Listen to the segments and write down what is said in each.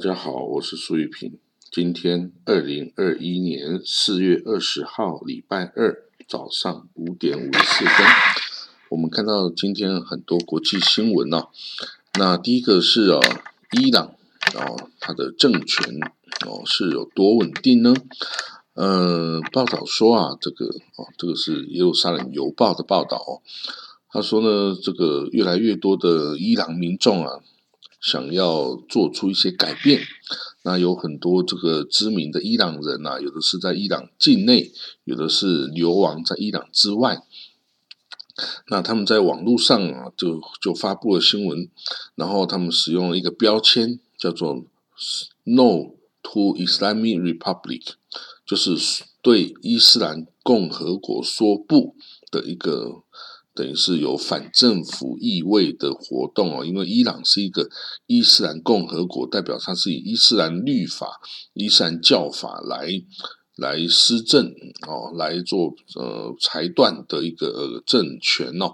大家好，我是苏玉平。今天二零二一年四月二十号，礼拜二早上五点五十四分，我们看到今天很多国际新闻啊。那第一个是啊，伊朗哦，它的政权哦是有多稳定呢？呃，报道说啊，这个哦，这个是耶路撒冷邮报的报道哦。他说呢，这个越来越多的伊朗民众啊。想要做出一些改变，那有很多这个知名的伊朗人呐，有的是在伊朗境内，有的是流亡在伊朗之外。那他们在网络上啊，就就发布了新闻，然后他们使用了一个标签，叫做 “No to Islamic Republic”，就是对伊斯兰共和国说不的一个。等于是有反政府意味的活动哦，因为伊朗是一个伊斯兰共和国，代表它是以伊斯兰律法、伊斯兰教法来来施政哦，来做呃裁断的一个政权哦。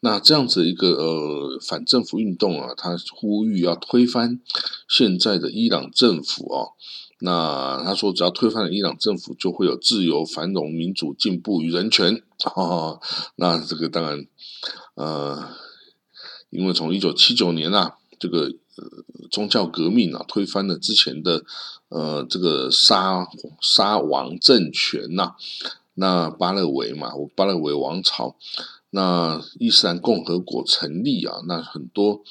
那这样子一个呃反政府运动啊，他呼吁要推翻现在的伊朗政府哦。那他说，只要推翻了伊朗政府，就会有自由、繁荣、民主、进步与人权。那这个当然，呃，因为从一九七九年啊，这个宗教革命啊，推翻了之前的呃这个沙沙王政权呐，那巴勒维嘛，巴勒维王朝。那伊斯兰共和国成立啊，那很多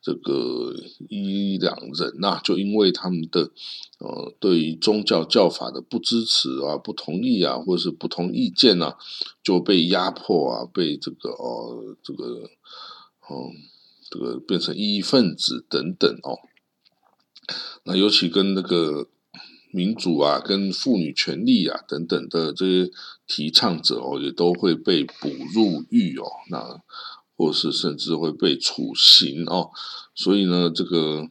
这个伊朗人呐，就因为他们的呃对于宗教教法的不支持啊、不同意啊，或者是不同意见呐，就被压迫啊，被这个哦这个哦这个变成异议分子等等哦。那尤其跟那个。民主啊，跟妇女权利啊等等的这些提倡者哦，也都会被捕入狱哦，那或是甚至会被处刑哦。所以呢，这个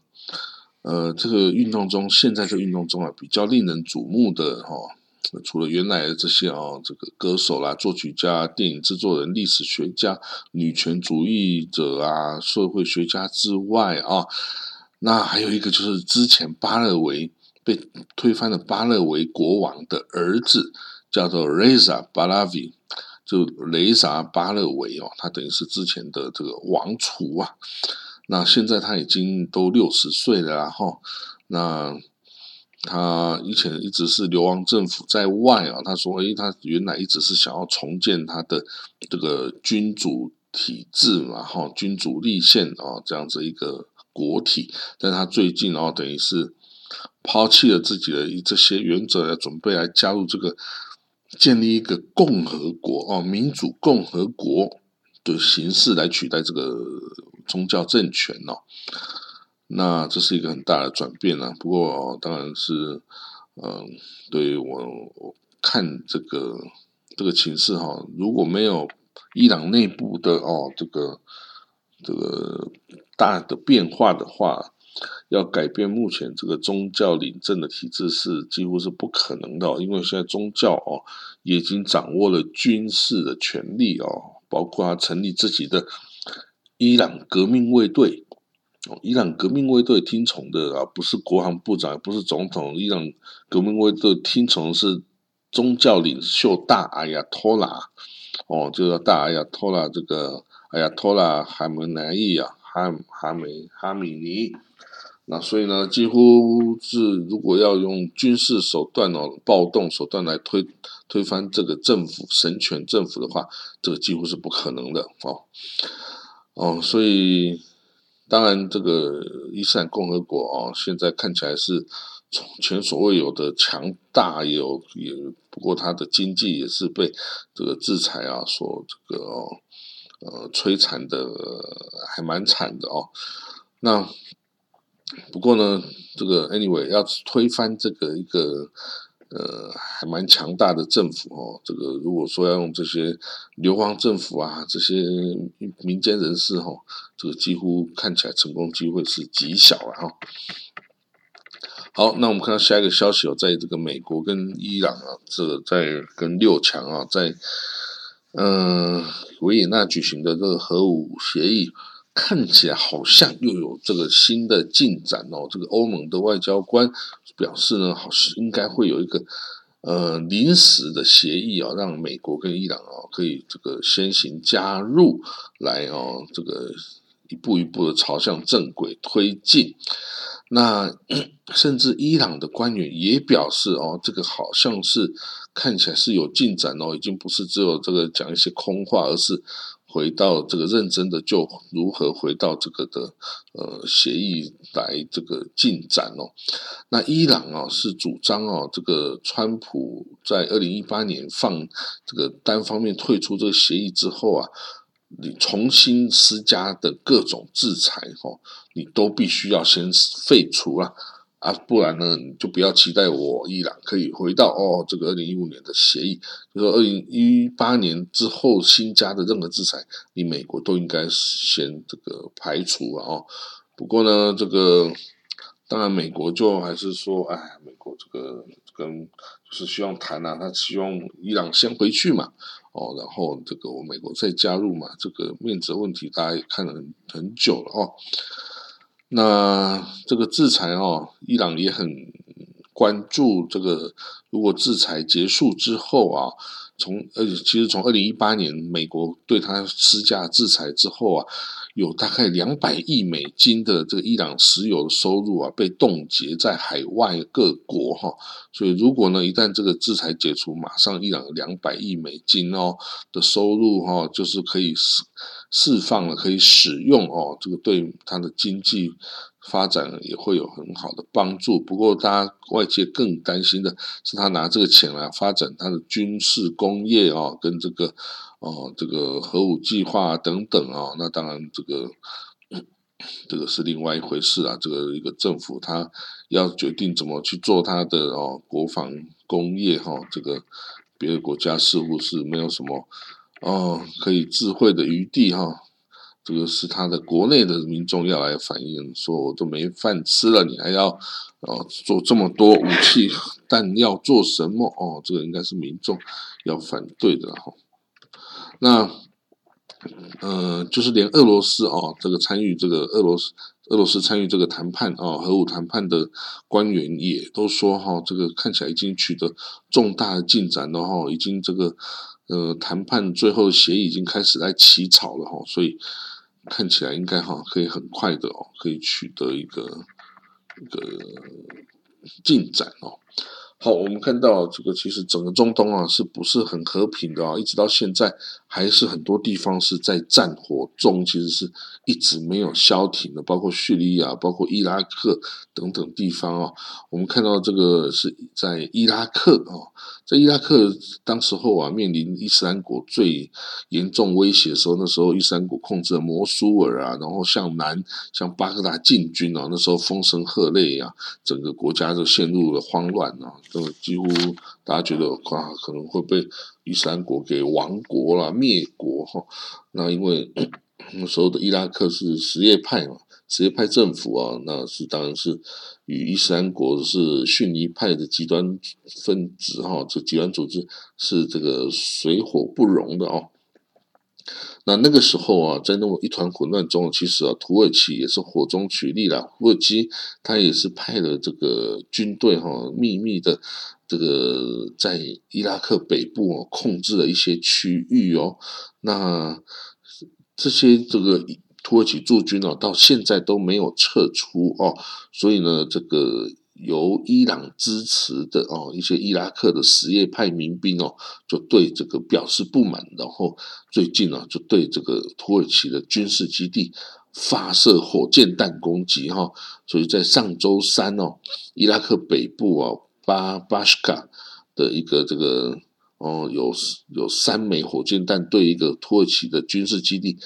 呃，这个运动中，现在这运动中啊，比较令人瞩目的哦，除了原来的这些哦，这个歌手啦、作曲家、电影制作人、历史学家、女权主义者啊、社会学家之外啊，那还有一个就是之前巴勒维。被推翻的巴勒维国王的儿子叫做 Reza Balavi，就雷萨巴勒维哦，他等于是之前的这个王储啊。那现在他已经都六十岁了，然后那他以前一直是流亡政府在外啊。他说：“诶，他原来一直是想要重建他的这个君主体制嘛，哈，君主立宪啊，这样子一个国体。但他最近哦，等于是。”抛弃了自己的这些原则，来准备来加入这个建立一个共和国哦，民主共和国的形式来取代这个宗教政权哦。那这是一个很大的转变啊。不过当然是，嗯，对我我看这个这个情势哈，如果没有伊朗内部的哦这个这个大的变化的话。要改变目前这个宗教领政的体制是几乎是不可能的，因为现在宗教哦已经掌握了军事的权利哦，包括他成立自己的伊朗革命卫队哦，伊朗革命卫队听从的啊不是国防部长，不是总统，伊朗革命卫队听从是宗教领袖大阿亚托拉哦，就是大阿亚托拉这个阿亚托拉哈梅内伊啊，哈哈梅哈米尼。那所以呢，几乎是如果要用军事手段哦，暴动手段来推推翻这个政府神权政府的话，这个几乎是不可能的哦。哦，所以当然这个伊斯兰共和国哦，现在看起来是前所未有的强大，有也不过它的经济也是被这个制裁啊所这个呃摧残的还蛮惨的哦。那。不过呢，这个 anyway 要推翻这个一个呃还蛮强大的政府哦，这个如果说要用这些流亡政府啊，这些民间人士哈，这个几乎看起来成功机会是极小了哈。好，那我们看到下一个消息哦，在这个美国跟伊朗啊，这个在跟六强啊，在嗯维也纳举行的这个核武协议。看起来好像又有这个新的进展哦。这个欧盟的外交官表示呢，好像应该会有一个呃临时的协议啊，让美国跟伊朗哦可以这个先行加入来哦，这个一步一步的朝向正轨推进。那 甚至伊朗的官员也表示哦，这个好像是看起来是有进展哦，已经不是只有这个讲一些空话，而是。回到这个认真的，就如何回到这个的呃协议来这个进展哦。那伊朗啊是主张哦，这个川普在二零一八年放这个单方面退出这个协议之后啊，你重新施加的各种制裁哦，你都必须要先废除了。啊，啊不然呢，你就不要期待我伊朗可以回到哦，这个二零一五年的协议，就说二零一八年之后新加的任何制裁，你美国都应该先这个排除啊。哦，不过呢，这个当然美国就还是说，哎，美国这个跟就是希望谈啊，他希望伊朗先回去嘛，哦，然后这个我美国再加入嘛，这个面子问题大家也看了很很久了哦。那这个制裁哦，伊朗也很关注这个。如果制裁结束之后啊，从呃，其实从二零一八年美国对他施加制裁之后啊，有大概两百亿美金的这个伊朗石油的收入啊被冻结在海外各国哈。所以如果呢一旦这个制裁解除，马上伊朗两百亿美金哦的收入哈，就是可以释释放了，可以使用哦，这个对他的经济。发展也会有很好的帮助，不过大家外界更担心的是，他拿这个钱来发展他的军事工业哦，跟这个哦这个核武计划等等哦，那当然这个这个是另外一回事啊。这个一个政府他要决定怎么去做他的哦国防工业哈，这个别的国家似乎是没有什么哦可以智慧的余地哈。这个是他的国内的民众要来反映，说我都没饭吃了，你还要哦做这么多武器弹药做什么？哦，这个应该是民众要反对的哈。那呃，就是连俄罗斯哦，这个参与这个俄罗斯俄罗斯参与这个谈判哦，核武谈判的官员也都说哈，这个看起来已经取得重大的进展了哈，已经这个呃谈判最后协议已经开始在起草了哈，所以。看起来应该哈可以很快的哦，可以取得一个一个进展哦。好，我们看到这个其实整个中东啊是不是很和平的啊？一直到现在还是很多地方是在战火中，其实是一直没有消停的，包括叙利亚、包括伊拉克等等地方啊。我们看到这个是在伊拉克啊。在伊拉克当时候啊，面临伊斯兰国最严重威胁的时候，那时候伊斯兰国控制了摩苏尔啊，然后向南向巴格达进军啊，那时候风声鹤唳啊，整个国家就陷入了慌乱啊，都几乎大家觉得啊，可能会被伊斯兰国给亡国了、灭国哈。那因为那时候的伊拉克是什叶派嘛。什叶派政府啊，那是当然是与伊斯兰国是逊尼派的极端分子哈，这极端组织是这个水火不容的哦。那那个时候啊，在那么一团混乱中，其实啊，土耳其也是火中取栗了。土耳其他也是派了这个军队哈，秘密的这个在伊拉克北部哦，控制了一些区域哦。那这些这个。土耳其驻军哦，到现在都没有撤出哦，所以呢，这个由伊朗支持的哦一些伊拉克的什叶派民兵哦，就对这个表示不满，然后最近呢，就对这个土耳其的军事基地发射火箭弹攻击哈，所以在上周三哦，伊拉克北部哦巴巴什卡的一个这个哦有有三枚火箭弹对一个土耳其的军事基地。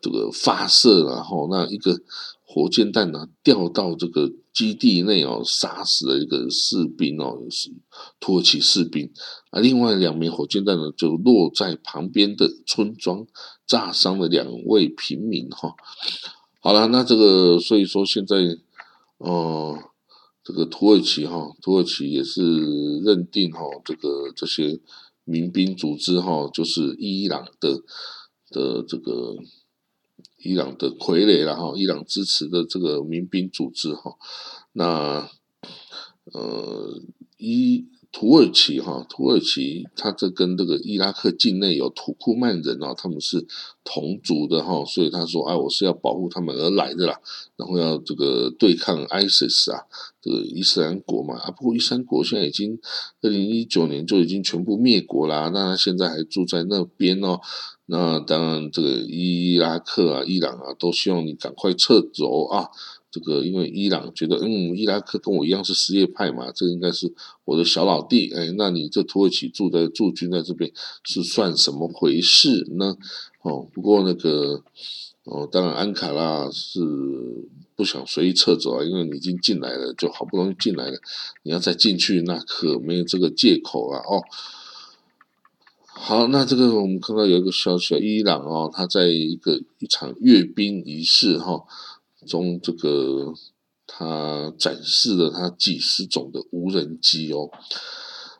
这个发射，然后那一个火箭弹呢掉到这个基地内哦，杀死了一个士兵哦，是土耳其士兵啊。另外两枚火箭弹呢就落在旁边的村庄，炸伤了两位平民哈。好了，那这个所以说现在，哦，这个土耳其哈，土耳其也是认定哈，这个这些民兵组织哈，就是伊朗的的这个。伊朗的傀儡了哈，伊朗支持的这个民兵组织哈，那呃伊。土耳其哈，土耳其它这跟这个伊拉克境内有土库曼人啊，他们是同族的哈，所以他说哎，我是要保护他们而来的啦，然后要这个对抗 ISIS 啊，这个伊斯兰国嘛啊，不过伊斯兰国现在已经二零一九年就已经全部灭国啦，那他现在还住在那边哦，那当然这个伊拉克啊、伊朗啊都希望你赶快撤走啊。这个因为伊朗觉得，嗯，伊拉克跟我一样是什叶派嘛，这应该是我的小老弟，哎，那你这土耳其驻的驻军在这边是算什么回事呢？哦，不过那个，哦，当然安卡拉是不想随意撤走啊，因为你已经进来了，就好不容易进来了，你要再进去，那可没有这个借口啊，哦。好，那这个我们看到有一个消息，伊朗哦，他在一个一场阅兵仪式哈。中这个他展示了他几十种的无人机哦，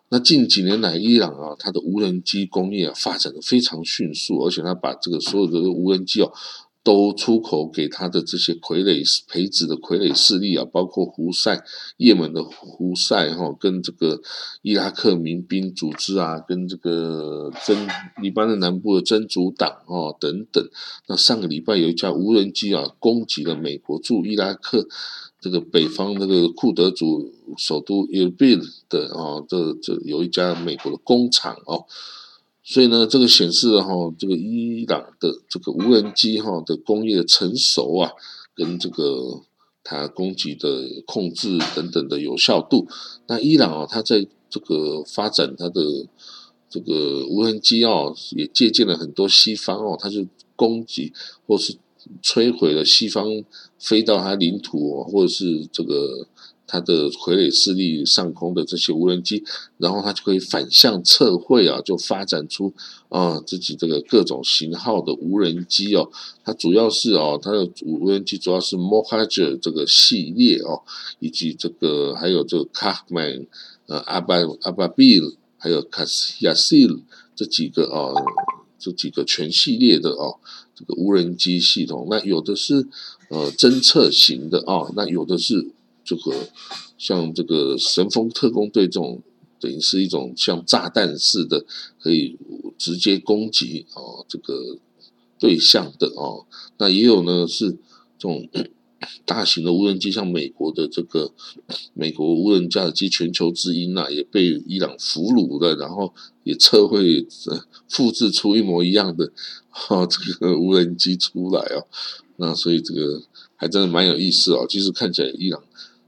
那近几年来伊朗啊，它的无人机工业啊发展的非常迅速，而且他把这个所有的无人机哦。都出口给他的这些傀儡培植的傀儡势力啊，包括胡塞、也门的胡塞哈，跟这个伊拉克民兵组织啊，跟这个真黎巴嫩南部的真主党哦等等。那上个礼拜有一架无人机啊，攻击了美国驻伊拉克这个北方那个库德族首都伊尔的啊，这这有一家美国的工厂哦。所以呢，这个显示了哈，这个伊朗的这个无人机哈的工业成熟啊，跟这个它攻击的控制等等的有效度。那伊朗啊，它在这个发展它的这个无人机哦，也借鉴了很多西方哦，它就攻击或是摧毁了西方飞到它领土哦，或者是这个。它的傀儡势力上空的这些无人机，然后它就可以反向测绘啊，就发展出啊自己这个各种型号的无人机哦。它主要是哦，它的无人机主要是 Mohajer 这个系列哦，以及这个还有这个 Kahman 呃阿巴阿巴 Bill 还有 Kasil 这几个哦，这几个全系列的哦这个无人机系统。那有的是呃侦测型的哦，那有的是。这个像这个神风特工队这种，等于是一种像炸弹似的，可以直接攻击哦这个对象的哦。那也有呢是这种 大型的无人机，像美国的这个美国无人驾驶机全球之鹰啊，也被伊朗俘虏了，然后也测绘复制出一模一样的哦这个 无人机出来哦。那所以这个还真的蛮有意思哦。其实看起来伊朗。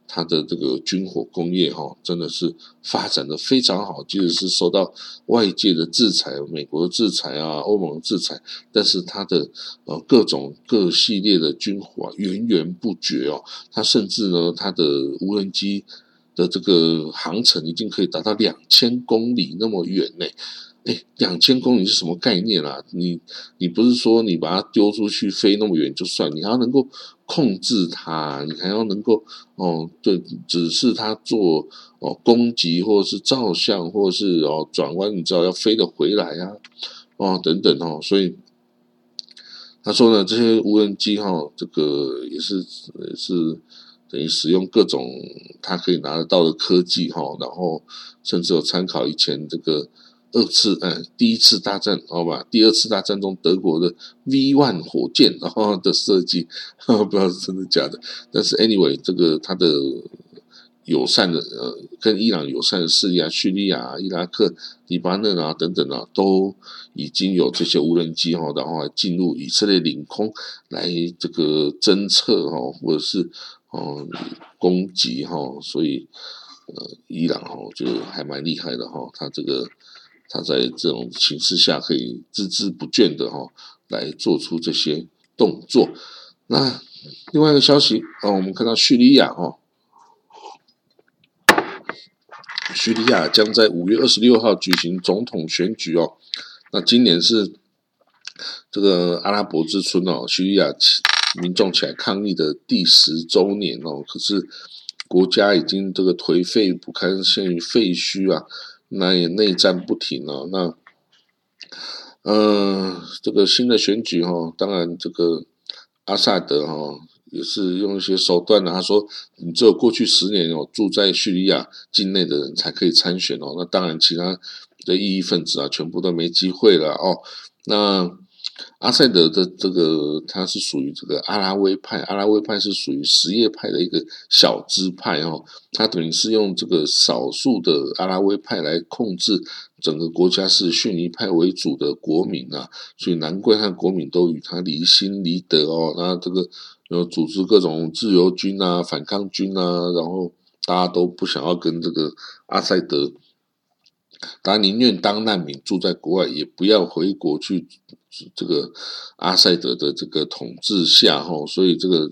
它的这个军火工业哈，真的是发展的非常好，即使是受到外界的制裁，美国的制裁啊，欧盟制裁，但是它的呃各种各系列的军火源源不绝哦，它甚至呢，它的无人机的这个航程已经可以达到两千公里那么远呢。哎，两千公里是什么概念啊？你你不是说你把它丢出去飞那么远就算，你还要能够控制它，你还要能够哦，对，只是它做哦攻击或者是照相或者是哦转弯，你知道要飞得回来啊，哦等等哦，所以他说呢，这些无人机哈，这个也是也是等于使用各种它可以拿得到的科技哈，然后甚至有参考以前这个。二次，嗯，第一次大战，好吧，第二次大战中德国的 V one 火箭，然后 的设计，不知道是真的假的。但是 anyway，这个它的友善的，呃，跟伊朗友善的势力啊，叙利亚、伊拉克、黎巴嫩啊等等啊，都已经有这些无人机哈，然后进入以色列领空来这个侦测哈，或者是哦攻击哈，所以呃，伊朗哈就还蛮厉害的哈，他这个。他在这种形势下可以孜孜不倦的哈来做出这些动作。那另外一个消息啊，我们看到叙利亚哦，叙利亚将在五月二十六号举行总统选举哦。那今年是这个阿拉伯之春哦，叙利亚民众起来抗议的第十周年哦。可是国家已经这个颓废不堪，陷于废墟啊。那也内战不停哦，那，呃，这个新的选举哈，当然这个阿萨德哈也是用一些手段呢，他说你只有过去十年哦住在叙利亚境内的人才可以参选哦，那当然其他的异议分子啊全部都没机会了哦，那。阿塞德的这个，他是属于这个阿拉维派，阿拉维派是属于什叶派的一个小支派哦。他等于是用这个少数的阿拉维派来控制整个国家，是逊尼派为主的国民啊，所以难怪他国民都与他离心离德哦。那这个有组织各种自由军啊、反抗军啊，然后大家都不想要跟这个阿塞德。他宁愿当难民住在国外，也不要回国去这个阿塞德的这个统治下哈。所以这个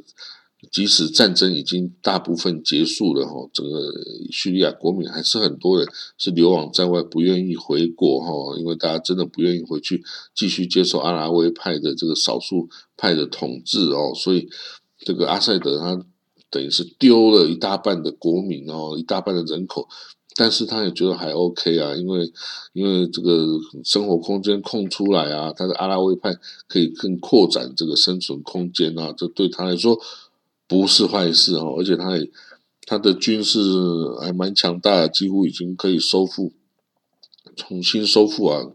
即使战争已经大部分结束了哈，整个叙利亚国民还是很多人是流亡在外，不愿意回国哈。因为大家真的不愿意回去继续接受阿拉维派的这个少数派的统治哦。所以这个阿塞德他等于是丢了一大半的国民哦，一大半的人口。但是他也觉得还 OK 啊，因为因为这个生活空间空出来啊，他的阿拉维派可以更扩展这个生存空间啊，这对他来说不是坏事哦。而且他也他的军事还蛮强大，几乎已经可以收复重新收复啊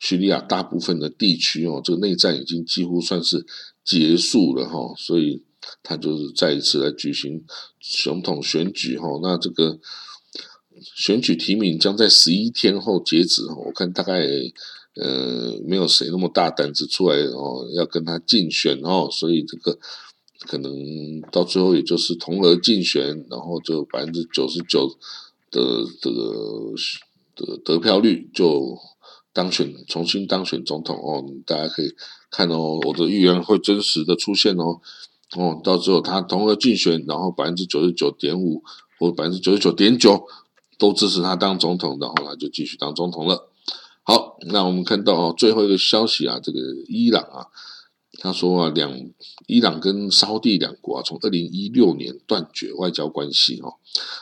叙利亚大部分的地区哦，这个内战已经几乎算是结束了哈，所以他就是再一次来举行总统选举哈，那这个。选举提名将在十一天后截止，我看大概呃没有谁那么大胆子出来哦，要跟他竞选哦，所以这个可能到最后也就是同额竞选，然后就百分之九十九的这个的得票率就当选，重新当选总统哦，大家可以看哦，我的预言会真实的出现哦，哦，到最后他同额竞选，然后百分之九十九点五或百分之九十九点九。都支持他当总统，的后来就继续当总统了。好，那我们看到哦，最后一个消息啊，这个伊朗啊，他说啊，两伊朗跟沙地两国啊，从二零一六年断绝外交关系哦，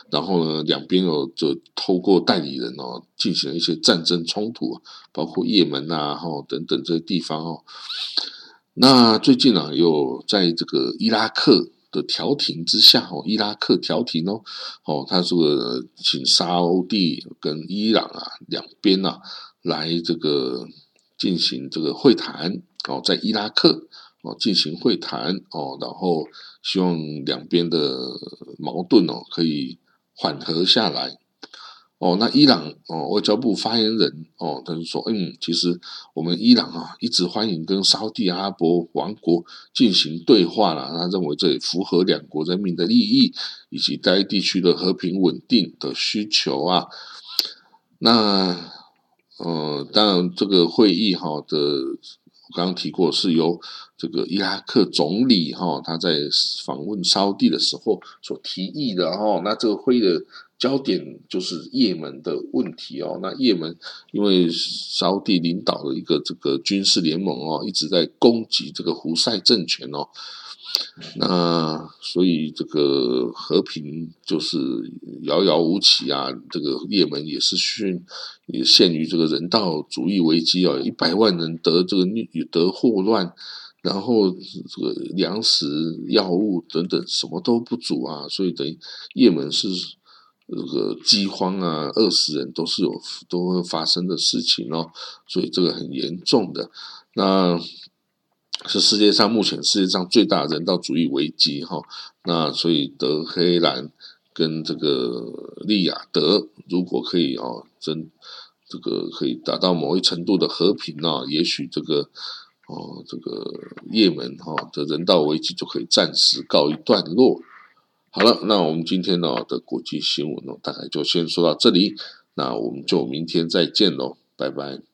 然后呢，两边有就透过代理人哦，进行了一些战争冲突，包括也门啊，哈等等这些地方哦。那最近呢，有在这个伊拉克。的调停之下，哦，伊拉克调停哦，哦，他这个请沙地跟伊朗啊两边啊来这个进行这个会谈，哦，在伊拉克哦进行会谈哦，然后希望两边的矛盾哦可以缓和下来。哦，那伊朗哦，外交部发言人哦，他就说，嗯，其实我们伊朗啊，一直欢迎跟沙地阿拉伯王国进行对话了。他认为这也符合两国人民的利益以及该地区的和平稳定的需求啊。那，呃，当然这个会议哈的，刚刚提过，是由这个伊拉克总理哈他在访问沙地的时候所提议的哈。那这个会议的。焦点就是也门的问题哦。那也门因为沙地领导的一个这个军事联盟哦，一直在攻击这个胡塞政权哦。那所以这个和平就是遥遥无期啊。这个也门也是陷也陷于这个人道主义危机啊，一百万人得这个得霍乱，然后这个粮食、药物等等什么都不足啊。所以等于也门是。这个饥荒啊，饿死人都是有都会发生的事情哦，所以这个很严重的，那是世界上目前世界上最大人道主义危机哈。那所以德黑兰跟这个利雅得如果可以哦，真这个可以达到某一程度的和平呢，也许这个哦这个也门哈的人道危机就可以暂时告一段落。好了，那我们今天呢的国际新闻呢，大概就先说到这里。那我们就明天再见喽，拜拜。